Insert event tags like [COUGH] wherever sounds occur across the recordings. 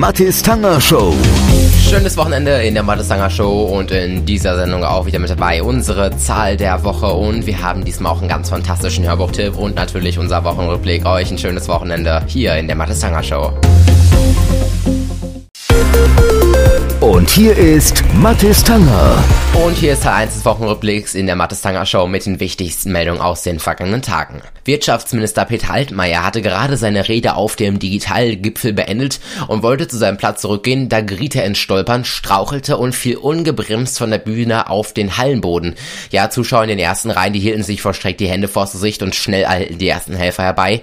Mathis Tanger Show. Schönes Wochenende in der Mathis Tanger Show und in dieser Sendung auch wieder mit dabei unsere Zahl der Woche und wir haben diesmal auch einen ganz fantastischen Hörbuchtipp und natürlich unser Wochenrückblick. Euch ein schönes Wochenende hier in der Mathis Tanger Show. Und hier ist Mathis Tanger. Und hier ist Teil 1 des Wochenrückblicks in der Mathis Tanger Show mit den wichtigsten Meldungen aus den vergangenen Tagen. Wirtschaftsminister Peter Altmaier hatte gerade seine Rede auf dem Digitalgipfel beendet und wollte zu seinem Platz zurückgehen, da geriet er ins Stolpern, strauchelte und fiel ungebremst von der Bühne auf den Hallenboden. Ja, Zuschauer in den ersten Reihen, die hielten sich verstreckt die Hände vor Gesicht und schnell eilten die ersten Helfer herbei.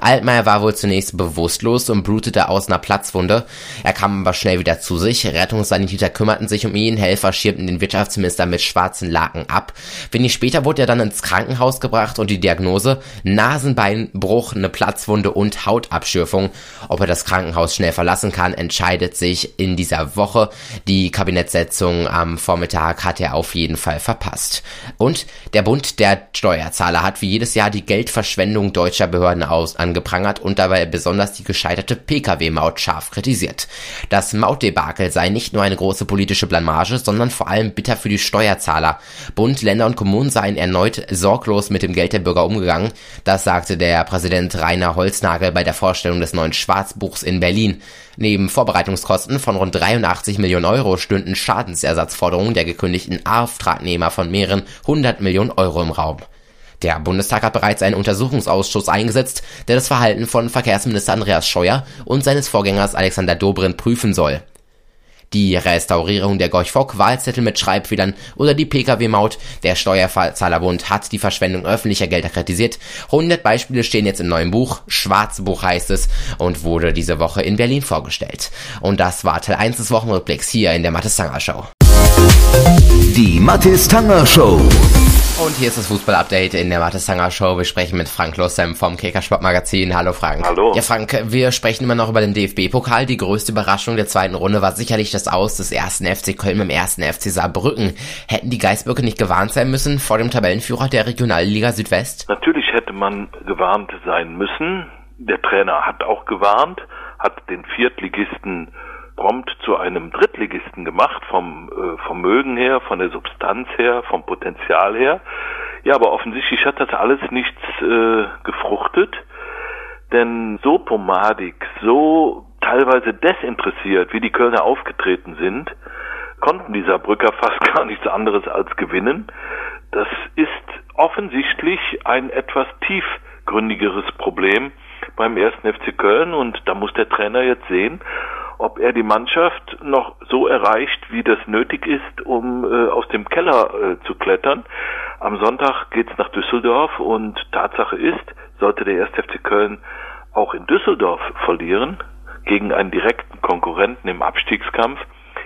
Altmaier war wohl zunächst bewusstlos und blutete aus einer Platzwunde. Er kam aber schnell wieder zu sich. Rettungssanitäter kümmerten sich um ihn. Helfer schirmten den Wirtschaftsminister mit schwarzen Laken ab. Wenig später wurde er dann ins Krankenhaus gebracht und die Diagnose Nasenbeinbruch, eine Platzwunde und Hautabschürfung. Ob er das Krankenhaus schnell verlassen kann, entscheidet sich in dieser Woche. Die Kabinettssitzung am Vormittag hat er auf jeden Fall verpasst. Und der Bund der Steuerzahler hat wie jedes Jahr die Geldverschwendung deutscher Behörden aus angeprangert und dabei besonders die gescheiterte Pkw-Maut scharf kritisiert. Das Mautdebakel sei nicht nur eine große politische Blamage, sondern vor allem bitter für die Steuerzahler. Bund, Länder und Kommunen seien erneut sorglos mit dem Geld der Bürger umgegangen. Das sagte der Präsident Rainer Holznagel bei der Vorstellung des neuen Schwarzbuchs in Berlin. Neben Vorbereitungskosten von rund 83 Millionen Euro stünden Schadensersatzforderungen der gekündigten Auftragnehmer von mehreren 100 Millionen Euro im Raum. Der Bundestag hat bereits einen Untersuchungsausschuss eingesetzt, der das Verhalten von Verkehrsminister Andreas Scheuer und seines Vorgängers Alexander Dobrindt prüfen soll. Die Restaurierung der Gorch-Fock-Wahlzettel mit Schreibfehlern oder die Pkw-Maut. Der Steuerzahlerbund hat die Verschwendung öffentlicher Gelder kritisiert. 100 Beispiele stehen jetzt im neuen Buch. Schwarzbuch heißt es und wurde diese Woche in Berlin vorgestellt. Und das war Teil 1 des Wochenrückblicks hier in der Mathis Tanger Show. Die Mathis Tanger Show. Und hier ist das Fußball-Update in der Mathe-Sanger Show. Wir sprechen mit Frank Lossem vom Kicker-Sport-Magazin. Hallo Frank. Hallo. Ja Frank, wir sprechen immer noch über den DFB-Pokal. Die größte Überraschung der zweiten Runde war sicherlich das Aus des ersten FC Köln dem ersten FC Saarbrücken. Hätten die Geisböcke nicht gewarnt sein müssen vor dem Tabellenführer der Regionalliga Südwest? Natürlich hätte man gewarnt sein müssen. Der Trainer hat auch gewarnt, hat den Viertligisten prompt zu einem Drittligisten gemacht, vom äh, Vermögen her, von der Substanz her, vom Potenzial her. Ja, aber offensichtlich hat das alles nichts äh, gefruchtet, denn so pomadig, so teilweise desinteressiert, wie die Kölner aufgetreten sind, konnten die Saarbrücker [LAUGHS] fast gar nichts anderes als gewinnen. Das ist offensichtlich ein etwas tiefgründigeres Problem beim ersten FC Köln und da muss der Trainer jetzt sehen, ob er die Mannschaft noch so erreicht, wie das nötig ist, um äh, aus dem Keller äh, zu klettern. Am Sonntag geht's nach Düsseldorf und Tatsache ist, sollte der 1. FC Köln auch in Düsseldorf verlieren gegen einen direkten Konkurrenten im Abstiegskampf,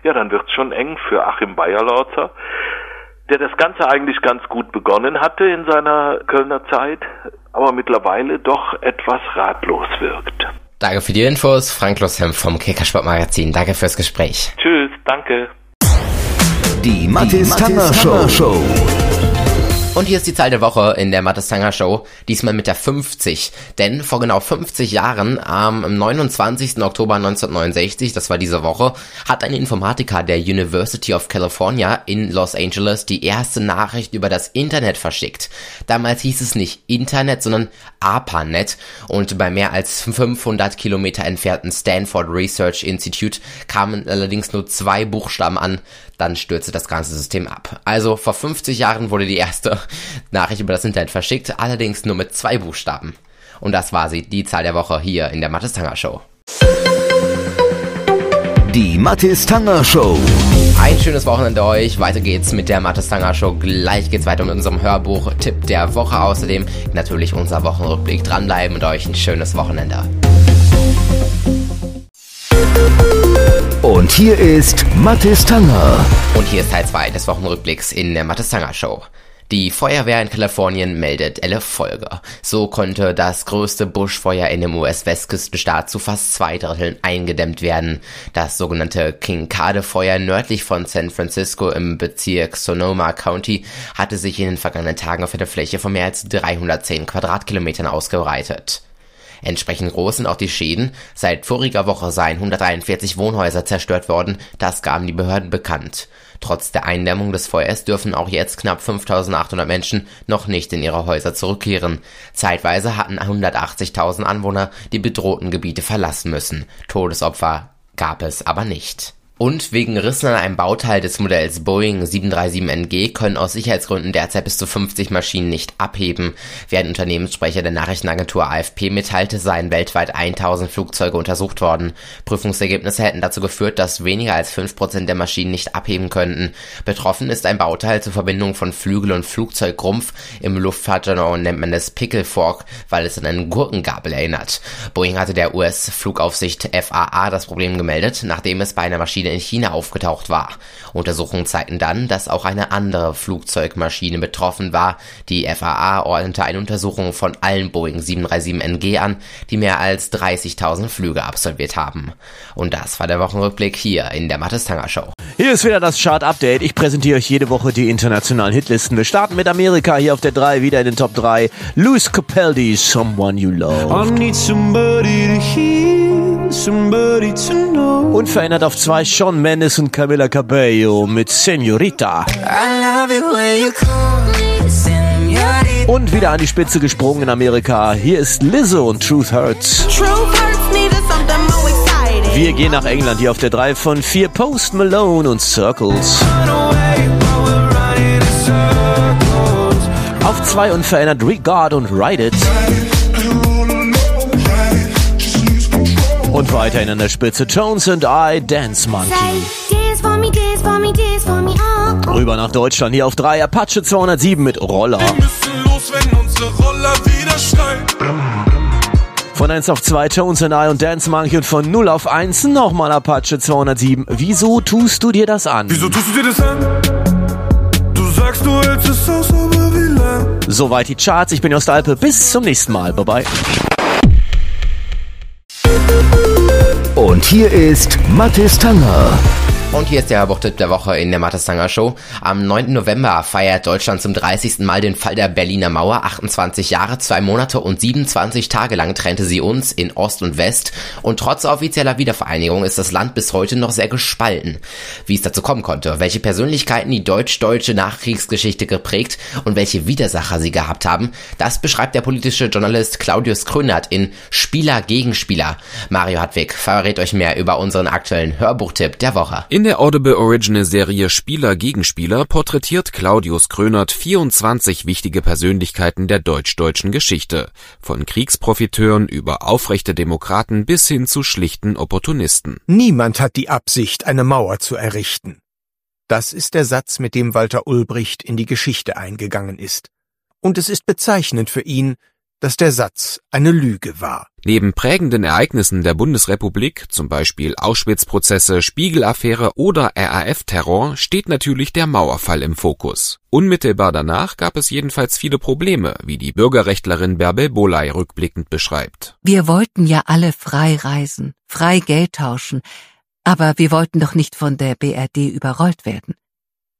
ja, dann wird's schon eng für Achim Bayerlautzer, der das Ganze eigentlich ganz gut begonnen hatte in seiner Kölner Zeit, aber mittlerweile doch etwas ratlos wirkt. Danke für die Infos, Frank Loshem vom Kickersport Magazin. Danke fürs Gespräch. Tschüss, danke. Die Mathis Tanger Show. Und hier ist die Zahl der Woche in der Mathis Tanger Show, diesmal mit der 50. Denn vor genau 50 Jahren, am 29. Oktober 1969, das war diese Woche, hat ein Informatiker der University of California in Los Angeles die erste Nachricht über das Internet verschickt. Damals hieß es nicht Internet, sondern ARPANET und bei mehr als 500 Kilometer entfernten Stanford Research Institute kamen allerdings nur zwei Buchstaben an, dann stürzte das ganze System ab. Also vor 50 Jahren wurde die erste Nachricht über das Internet verschickt, allerdings nur mit zwei Buchstaben. Und das war sie, die Zahl der Woche hier in der Mathis Tanger Show. Die Mathis Tanger Show. Ein schönes Wochenende euch. Weiter geht's mit der Mathis Tanger Show. Gleich geht's weiter mit unserem Hörbuch Tipp der Woche. Außerdem natürlich unser Wochenrückblick. Dranbleiben und euch ein schönes Wochenende. Und hier ist Mathis Tanger. Und hier ist Teil 2 des Wochenrückblicks in der Mathis Tanger Show. Die Feuerwehr in Kalifornien meldet Elle Folge. So konnte das größte Buschfeuer in dem US-Westküstenstaat zu fast zwei Dritteln eingedämmt werden. Das sogenannte Kincade-Feuer nördlich von San Francisco im Bezirk Sonoma County hatte sich in den vergangenen Tagen auf einer Fläche von mehr als 310 Quadratkilometern ausgebreitet. Entsprechend groß sind auch die Schäden. Seit voriger Woche seien 143 Wohnhäuser zerstört worden, das gaben die Behörden bekannt. Trotz der Eindämmung des Feuers dürfen auch jetzt knapp 5800 Menschen noch nicht in ihre Häuser zurückkehren. Zeitweise hatten 180.000 Anwohner die bedrohten Gebiete verlassen müssen. Todesopfer gab es aber nicht. Und wegen Rissen an einem Bauteil des Modells Boeing 737NG können aus Sicherheitsgründen derzeit bis zu 50 Maschinen nicht abheben. Während Unternehmenssprecher der Nachrichtenagentur AFP mitteilte, seien weltweit 1000 Flugzeuge untersucht worden. Prüfungsergebnisse hätten dazu geführt, dass weniger als 5% der Maschinen nicht abheben könnten. Betroffen ist ein Bauteil zur Verbindung von Flügel und Flugzeugrumpf. Im Luftfahrtjargon nennt man es Pickle Fork, weil es an einen Gurkengabel erinnert. Boeing hatte der US-Flugaufsicht FAA das Problem gemeldet, nachdem es bei einer Maschine in China aufgetaucht war. Untersuchungen zeigten dann, dass auch eine andere Flugzeugmaschine betroffen war. Die FAA ordnete eine Untersuchung von allen Boeing 737NG an, die mehr als 30.000 Flüge absolviert haben. Und das war der Wochenrückblick hier in der Mattes Tanger Show. Hier ist wieder das Chart Update. Ich präsentiere euch jede Woche die internationalen Hitlisten. Wir starten mit Amerika hier auf der 3, wieder in den Top 3. Louis Capaldi, Someone You Love. Unverändert auf 2 Sean Mendes und Camila Cabello mit Senorita. Und wieder an die Spitze gesprungen in Amerika. Hier ist Lizzo und Truth Hurts. Wir gehen nach England hier auf der 3 von 4 Post Malone und Circles. Auf 2 unverändert Regard und Ride It. Und weiterhin an der Spitze Jones and I, Dance Monkey. Rüber nach Deutschland, hier auf 3 Apache 207 mit Roller. Von 1 auf 2 Jones and I und Dance Monkey und von 0 auf 1 nochmal Apache 207. Wieso tust du dir das an? Wieso tust du dir das an? Du sagst, du hältst es aus, aber wie lang? Soweit die Charts. Ich bin Jost Alpe. Bis zum nächsten Mal. Bye bye. Und hier ist Mathis Tanger. Und hier ist der Buchtipp der Woche in der Mattestanger Show. Am 9. November feiert Deutschland zum 30. Mal den Fall der Berliner Mauer. 28 Jahre, zwei Monate und 27 Tage lang trennte sie uns in Ost und West. Und trotz offizieller Wiedervereinigung ist das Land bis heute noch sehr gespalten. Wie es dazu kommen konnte, welche Persönlichkeiten die deutsch-deutsche Nachkriegsgeschichte geprägt und welche Widersacher sie gehabt haben, das beschreibt der politische Journalist Claudius Krönert in Spieler gegen Spieler. Mario Hartwig verrät euch mehr über unseren aktuellen Hörbuchtipp der Woche. In der Audible Original Serie Spieler gegen Spieler porträtiert Claudius Krönert 24 wichtige Persönlichkeiten der deutsch-deutschen Geschichte. Von Kriegsprofiteuren über aufrechte Demokraten bis hin zu schlichten Opportunisten. Niemand hat die Absicht, eine Mauer zu errichten. Das ist der Satz, mit dem Walter Ulbricht in die Geschichte eingegangen ist. Und es ist bezeichnend für ihn, dass der Satz eine Lüge war. Neben prägenden Ereignissen der Bundesrepublik, zum Beispiel Auschwitz-Prozesse, Spiegel-Affäre oder RAF-Terror, steht natürlich der Mauerfall im Fokus. Unmittelbar danach gab es jedenfalls viele Probleme, wie die Bürgerrechtlerin Bärbel Boley rückblickend beschreibt. Wir wollten ja alle frei reisen, frei Geld tauschen, aber wir wollten doch nicht von der BRD überrollt werden.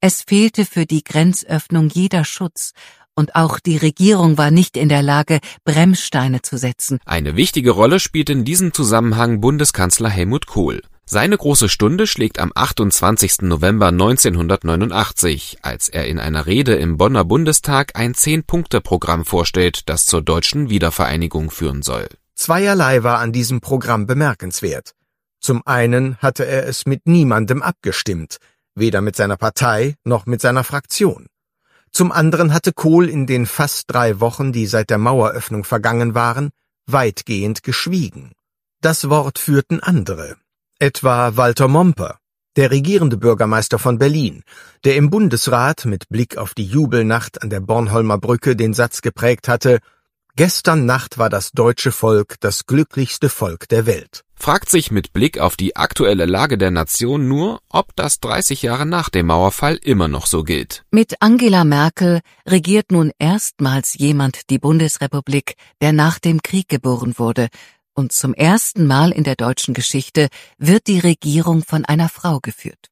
Es fehlte für die Grenzöffnung jeder Schutz und auch die Regierung war nicht in der Lage, Bremssteine zu setzen. Eine wichtige Rolle spielt in diesem Zusammenhang Bundeskanzler Helmut Kohl. Seine große Stunde schlägt am 28. November 1989, als er in einer Rede im Bonner Bundestag ein Zehn-Punkte-Programm vorstellt, das zur deutschen Wiedervereinigung führen soll. Zweierlei war an diesem Programm bemerkenswert. Zum einen hatte er es mit niemandem abgestimmt, weder mit seiner Partei noch mit seiner Fraktion. Zum anderen hatte Kohl in den fast drei Wochen, die seit der Maueröffnung vergangen waren, weitgehend geschwiegen. Das Wort führten andere, etwa Walter Momper, der regierende Bürgermeister von Berlin, der im Bundesrat mit Blick auf die Jubelnacht an der Bornholmer Brücke den Satz geprägt hatte, Gestern Nacht war das deutsche Volk das glücklichste Volk der Welt. Fragt sich mit Blick auf die aktuelle Lage der Nation nur, ob das 30 Jahre nach dem Mauerfall immer noch so gilt. Mit Angela Merkel regiert nun erstmals jemand die Bundesrepublik, der nach dem Krieg geboren wurde, und zum ersten Mal in der deutschen Geschichte wird die Regierung von einer Frau geführt.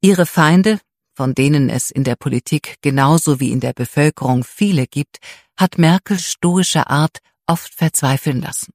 Ihre Feinde, von denen es in der Politik genauso wie in der Bevölkerung viele gibt, hat Merkels stoische Art oft verzweifeln lassen.